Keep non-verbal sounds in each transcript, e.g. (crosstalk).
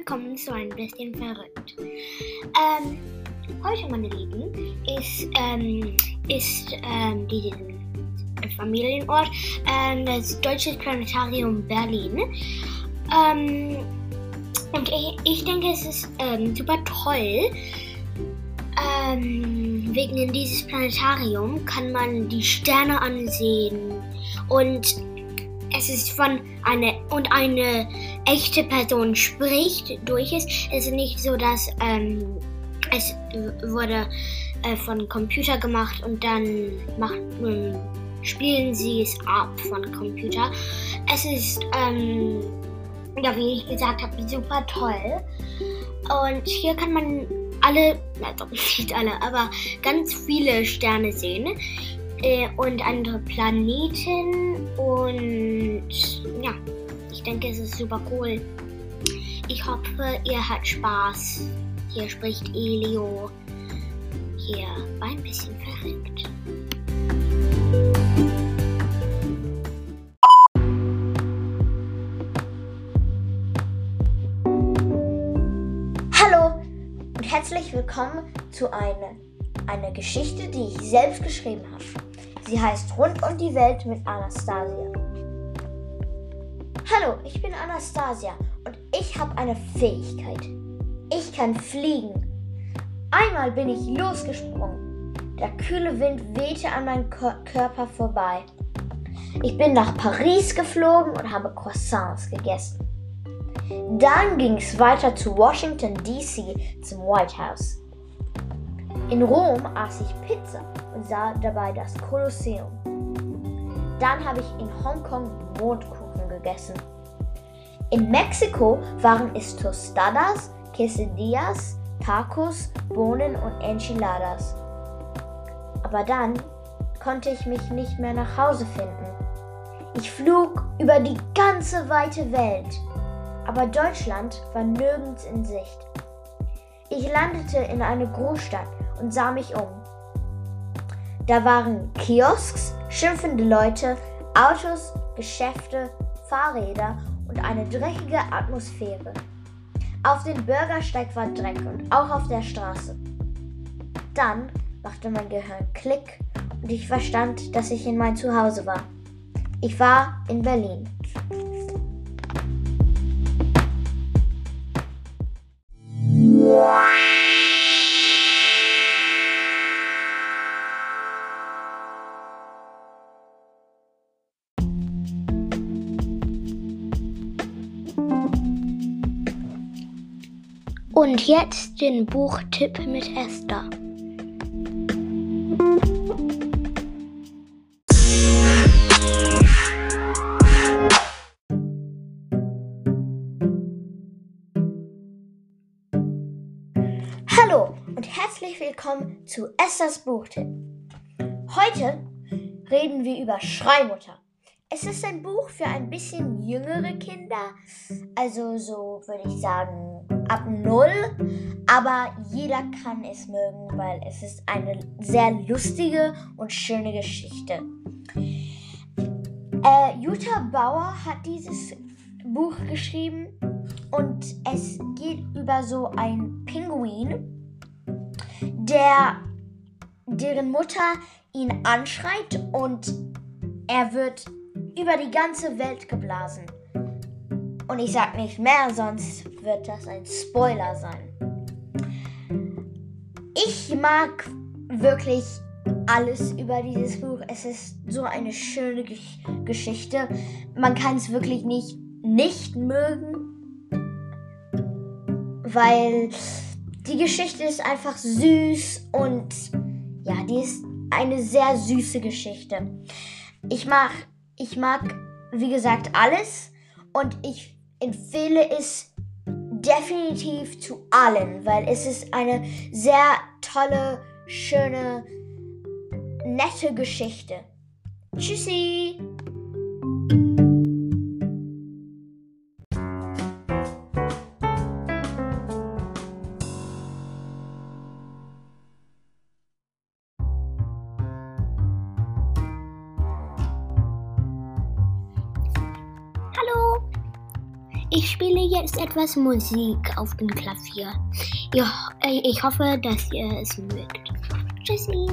willkommen zu ein bisschen verrückt. Ähm, heute, meine Lieben, ist, ähm, ist ähm, diesen Familienort ähm, das Deutsche Planetarium Berlin. Ähm, und ich, ich denke, es ist ähm, super toll. Ähm, wegen dieses Planetarium kann man die Sterne ansehen und es ist von einer und eine echte Person spricht durch es. Es ist nicht so, dass ähm, es wurde äh, von Computer gemacht und dann macht, ähm, spielen sie es ab von Computer. Es ist, ähm, ja, wie ich gesagt habe, super toll. Und hier kann man alle, also (laughs) nicht alle, aber ganz viele Sterne sehen äh, und andere Planeten und ja, ich denke, es ist super cool. Ich hoffe, ihr habt Spaß. Hier spricht Elio. Hier war ein bisschen verrückt. Hallo und herzlich willkommen zu einer eine Geschichte, die ich selbst geschrieben habe. Sie heißt Rund um die Welt mit Anastasia. Hallo, ich bin Anastasia und ich habe eine Fähigkeit. Ich kann fliegen. Einmal bin ich losgesprungen. Der kühle Wind wehte an meinem Körper vorbei. Ich bin nach Paris geflogen und habe Croissants gegessen. Dann ging es weiter zu Washington, DC, zum White House. In Rom aß ich Pizza und sah dabei das Kolosseum. Dann habe ich in Hongkong Mondkuchen gegessen. In Mexiko waren es Tostadas, Quesadillas, Tacos, Bohnen und Enchiladas. Aber dann konnte ich mich nicht mehr nach Hause finden. Ich flog über die ganze weite Welt, aber Deutschland war nirgends in Sicht. Ich landete in eine Großstadt und sah mich um. Da waren Kiosks, schimpfende Leute, Autos, Geschäfte, Fahrräder und eine dreckige Atmosphäre. Auf dem Bürgersteig war Dreck und auch auf der Straße. Dann machte mein Gehirn Klick und ich verstand, dass ich in mein Zuhause war. Ich war in Berlin. Und jetzt den Buchtipp mit Esther. Hallo und herzlich willkommen zu Esthers Buchtipp. Heute reden wir über Schreimutter. Es ist ein Buch für ein bisschen jüngere Kinder, also so würde ich sagen ab null, aber jeder kann es mögen, weil es ist eine sehr lustige und schöne Geschichte. Äh, Jutta Bauer hat dieses Buch geschrieben und es geht über so ein Pinguin, der deren Mutter ihn anschreit und er wird über die ganze Welt geblasen. Und ich sag nicht mehr, sonst wird das ein Spoiler sein. Ich mag wirklich alles über dieses Buch. Es ist so eine schöne Gesch Geschichte. Man kann es wirklich nicht nicht mögen, weil die Geschichte ist einfach süß und ja, die ist eine sehr süße Geschichte. Ich mag, ich mag, wie gesagt, alles und ich empfehle es definitiv zu allen, weil es ist eine sehr tolle, schöne, nette Geschichte. Tschüssi! Ich spiele jetzt etwas Musik auf dem Klavier. Ich hoffe, dass ihr es mögt. Tschüssi.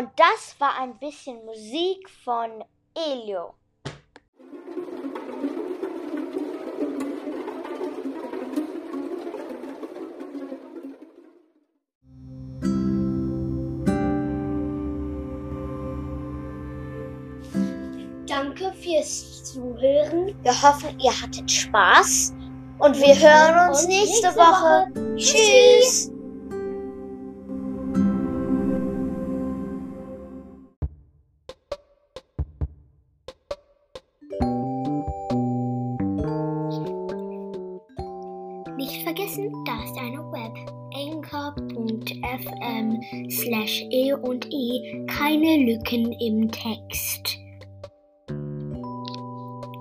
Und das war ein bisschen Musik von Elio. Danke fürs Zuhören. Wir hoffen, ihr hattet Spaß und wir hören uns nächste Woche. Tschüss. slash e und i keine Lücken im Text.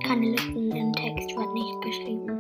Keine Lücken im Text wird nicht geschrieben.